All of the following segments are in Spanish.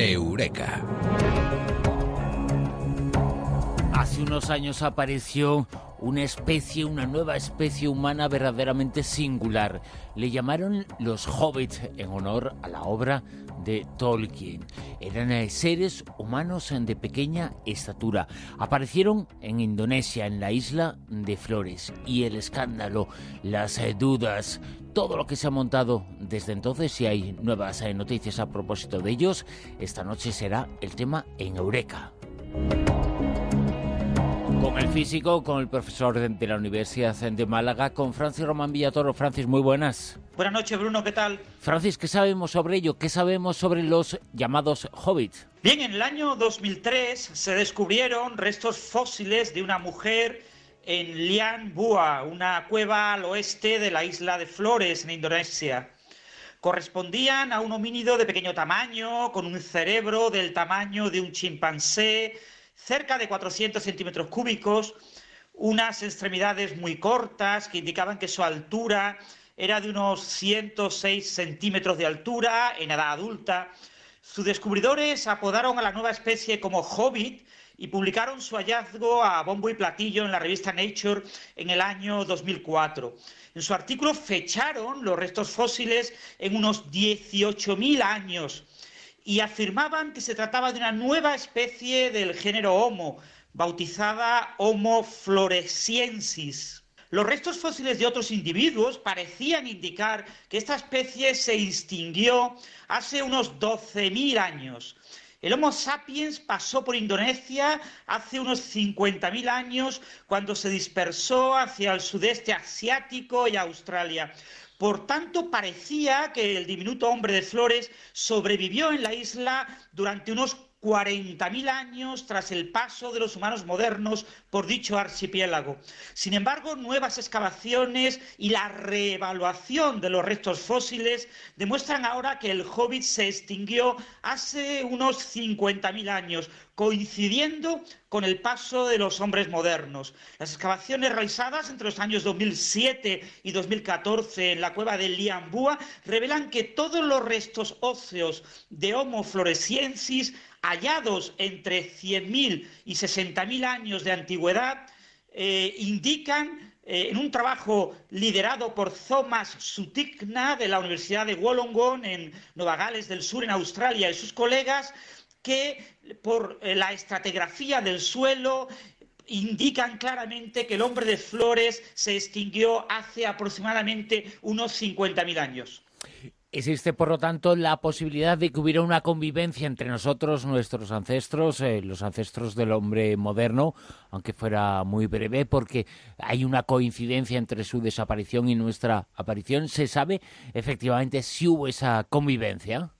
Eureka. Hace unos años apareció una especie, una nueva especie humana verdaderamente singular. Le llamaron los hobbits en honor a la obra de Tolkien. Eran eh, seres humanos de pequeña estatura. Aparecieron en Indonesia, en la isla de Flores. Y el escándalo, las eh, dudas, todo lo que se ha montado desde entonces, si hay nuevas eh, noticias a propósito de ellos, esta noche será el tema en Eureka. Con el físico, con el profesor de la Universidad de Málaga, con Francis Román Villatoro. Francis, muy buenas. Buenas noches, Bruno, ¿qué tal? Francis, ¿qué sabemos sobre ello? ¿Qué sabemos sobre los llamados hobbits? Bien, en el año 2003 se descubrieron restos fósiles de una mujer en Lian Bua, una cueva al oeste de la isla de Flores, en Indonesia. Correspondían a un homínido de pequeño tamaño, con un cerebro del tamaño de un chimpancé, cerca de 400 centímetros cúbicos, unas extremidades muy cortas que indicaban que su altura era de unos 106 centímetros de altura en edad adulta. Sus descubridores apodaron a la nueva especie como Hobbit y publicaron su hallazgo a bombo y platillo en la revista Nature en el año 2004. En su artículo fecharon los restos fósiles en unos 18.000 años y afirmaban que se trataba de una nueva especie del género Homo, bautizada Homo floresiensis. Los restos fósiles de otros individuos parecían indicar que esta especie se extinguió hace unos 12.000 años. El Homo sapiens pasó por Indonesia hace unos 50.000 años cuando se dispersó hacia el sudeste asiático y Australia. Por tanto, parecía que el diminuto hombre de flores sobrevivió en la isla durante unos 40.000 años tras el paso de los humanos modernos por dicho archipiélago. Sin embargo, nuevas excavaciones y la reevaluación de los restos fósiles demuestran ahora que el hobbit se extinguió hace unos 50.000 años, coincidiendo con el paso de los hombres modernos. Las excavaciones realizadas entre los años 2007 y 2014 en la cueva de Liambúa revelan que todos los restos óseos de Homo floresiensis hallados entre 100.000 y 60.000 años de antigüedad eh, indican eh, en un trabajo liderado por Thomas Sutikna de la Universidad de Wollongong en Nueva Gales del Sur, en Australia, y sus colegas, que por eh, la estratigrafía del suelo indican claramente que el hombre de flores se extinguió hace aproximadamente unos 50.000 años. Existe, por lo tanto, la posibilidad de que hubiera una convivencia entre nosotros, nuestros ancestros, eh, los ancestros del hombre moderno, aunque fuera muy breve, porque hay una coincidencia entre su desaparición y nuestra aparición. ¿Se sabe efectivamente si hubo esa convivencia?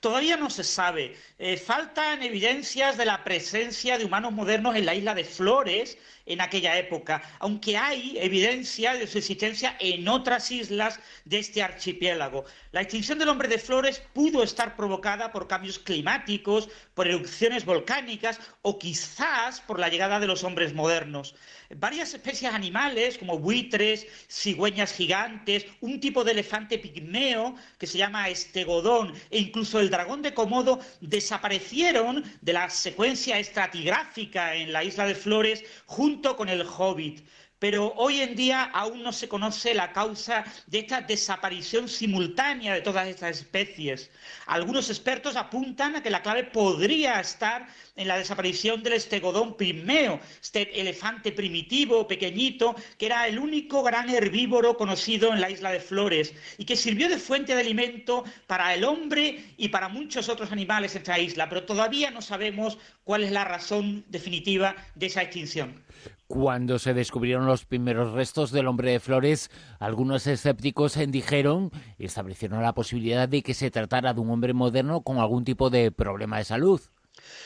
Todavía no se sabe. Eh, faltan evidencias de la presencia de humanos modernos en la isla de Flores en aquella época, aunque hay evidencia de su existencia en otras islas de este archipiélago. La extinción del hombre de Flores pudo estar provocada por cambios climáticos, por erupciones volcánicas o quizás por la llegada de los hombres modernos. Varias especies animales, como buitres, cigüeñas gigantes, un tipo de elefante pigmeo que se llama estegodón e incluso el dragón de Komodo desaparecieron de la secuencia estratigráfica en la isla de Flores junto con el hobbit pero hoy en día aún no se conoce la causa de esta desaparición simultánea de todas estas especies. Algunos expertos apuntan a que la clave podría estar en la desaparición del estegodón primeo, este elefante primitivo, pequeñito, que era el único gran herbívoro conocido en la isla de Flores y que sirvió de fuente de alimento para el hombre y para muchos otros animales en esta isla, pero todavía no sabemos cuál es la razón definitiva de esa extinción. Cuando se descubrieron los primeros restos del hombre de flores, algunos escépticos dijeron y establecieron la posibilidad de que se tratara de un hombre moderno con algún tipo de problema de salud.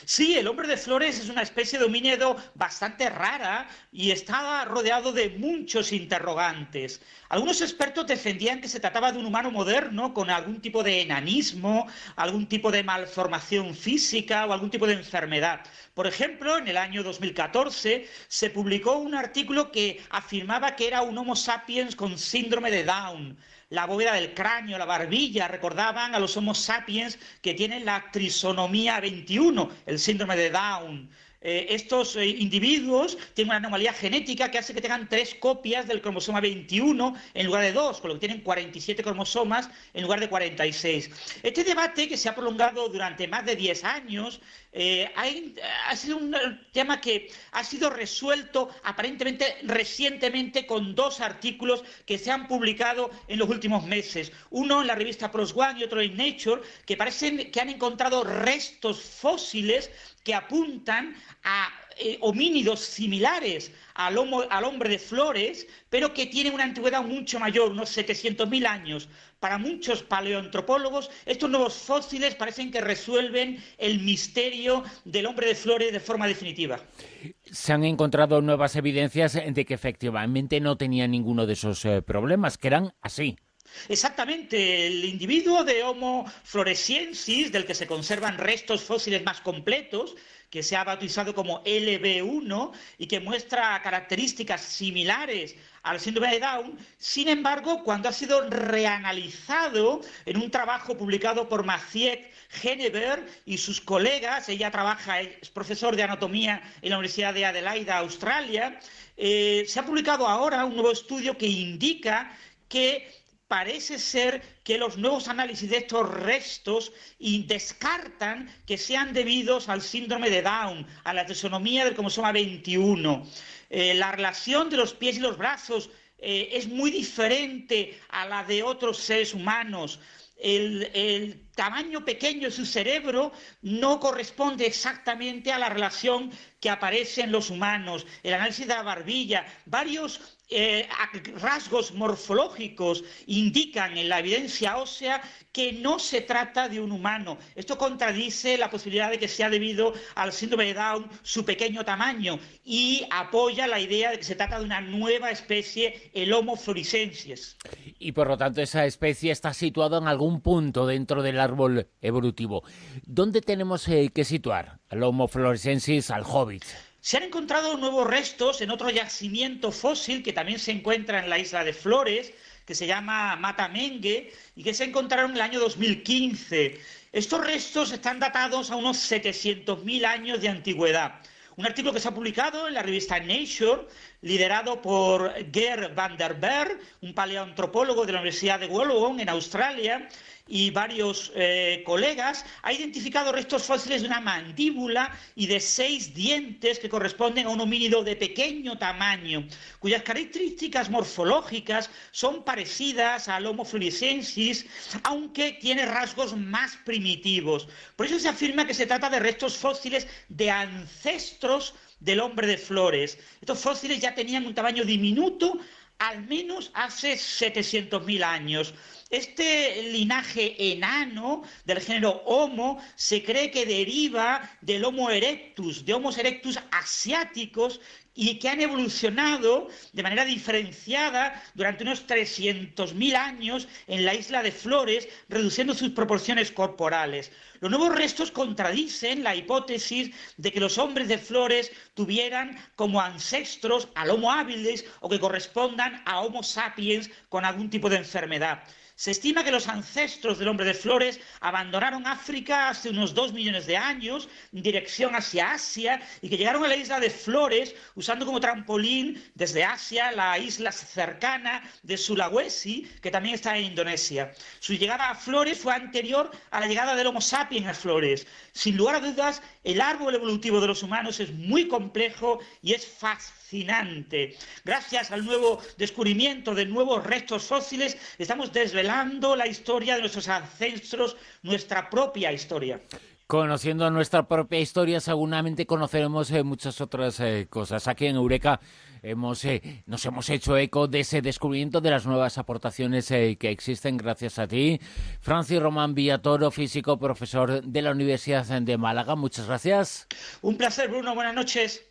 Sí, el hombre de flores es una especie de homínido bastante rara y estaba rodeado de muchos interrogantes. Algunos expertos defendían que se trataba de un humano moderno con algún tipo de enanismo, algún tipo de malformación física o algún tipo de enfermedad. Por ejemplo, en el año 2014 se publicó un artículo que afirmaba que era un Homo sapiens con síndrome de Down. La bóveda del cráneo, la barbilla, recordaban a los Homo sapiens que tienen la trisonomía 21, el síndrome de Down. Eh, estos eh, individuos tienen una anomalía genética que hace que tengan tres copias del cromosoma 21 en lugar de dos, con lo que tienen 47 cromosomas en lugar de 46. Este debate, que se ha prolongado durante más de 10 años, eh, ha, sido un tema que ha sido resuelto aparentemente recientemente con dos artículos que se han publicado en los últimos meses. Uno en la revista PROS One y otro en Nature, que parecen que han encontrado restos fósiles que apuntan a eh, homínidos similares al, al, hombre de Flores, pero que tienen una antigüedad mucho mayor, unos 700.000 años. Para muchos paleoantropólogos, estos nuevos fósiles parecen que resuelven el misterio del hombre de Flores de forma definitiva. Se han encontrado nuevas evidencias de que efectivamente no tenía ninguno de esos eh, problemas, que eran así. Exactamente, el individuo de Homo floresiensis, del que se conservan restos fósiles más completos, que se ha bautizado como LB1 y que muestra características similares al síndrome de Down. Sin embargo, cuando ha sido reanalizado en un trabajo publicado por Maciek Genever y sus colegas, ella trabaja, es profesor de anatomía en la Universidad de Adelaida, Australia, eh, se ha publicado ahora un nuevo estudio que indica que parece ser que los nuevos análisis de estos restos descartan que sean debidos al síndrome de Down, a la tesonomía del cromosoma 21. Eh, la relación de los pies y los brazos eh, es muy diferente a la de otros seres humanos. el, tamaño pequeño de su cerebro no corresponde exactamente a la relación que aparece en los humanos. El análisis de la barbilla, varios eh, rasgos morfológicos indican en la evidencia ósea que no se trata de un humano. Esto contradice la posibilidad de que sea debido al síndrome de Down su pequeño tamaño y apoya la idea de que se trata de una nueva especie, el Homo floresiensis. Y por lo tanto esa especie está situada en algún punto dentro del árbol evolutivo. ¿Dónde tenemos eh, que situar al Homo floresiensis, al Hobbit? Se han encontrado nuevos restos en otro yacimiento fósil que también se encuentra en la isla de Flores, que se llama Matamengue, y que se encontraron en el año 2015. Estos restos están datados a unos 700.000 años de antigüedad. Un artículo que se ha publicado en la revista Nature, liderado por Ger van der Berg, un paleoantropólogo de la Universidad de Wollongong en Australia, y varios eh, colegas, ha identificado restos fósiles de una mandíbula y de seis dientes que corresponden a un homínido de pequeño tamaño, cuyas características morfológicas son parecidas al Homo floresiensis, aunque tiene rasgos más primitivos. Por eso se afirma que se trata de restos fósiles de ancestros del hombre de flores. Estos fósiles ya tenían un tamaño diminuto al menos hace 700.000 años. Este linaje enano del género Homo se cree que deriva del Homo erectus, de Homo erectus asiáticos y que han evolucionado de manera diferenciada durante unos 300.000 años en la isla de Flores, reduciendo sus proporciones corporales. Los nuevos restos contradicen la hipótesis de que los hombres de Flores tuvieran como ancestros al Homo habilis o que correspondan a Homo sapiens con algún tipo de enfermedad. Se estima que los ancestros del hombre de flores abandonaron África hace unos dos millones de años en dirección hacia Asia y que llegaron a la isla de Flores usando como trampolín desde Asia la isla cercana de Sulawesi, que también está en Indonesia. Su llegada a Flores fue anterior a la llegada del Homo sapiens a Flores. Sin lugar a dudas, el árbol evolutivo de los humanos es muy complejo y es fascinante. Gracias al nuevo descubrimiento de nuevos restos fósiles, estamos desvelando la historia de nuestros ancestros, nuestra propia historia. Conociendo nuestra propia historia, seguramente conoceremos eh, muchas otras eh, cosas. Aquí en Eureka hemos, eh, nos hemos hecho eco de ese descubrimiento de las nuevas aportaciones que existen gracias a ti. Francis Román Villatoro, físico, profesor de la Universidad de Málaga. Muchas gracias. Un placer, Bruno. Buenas noches.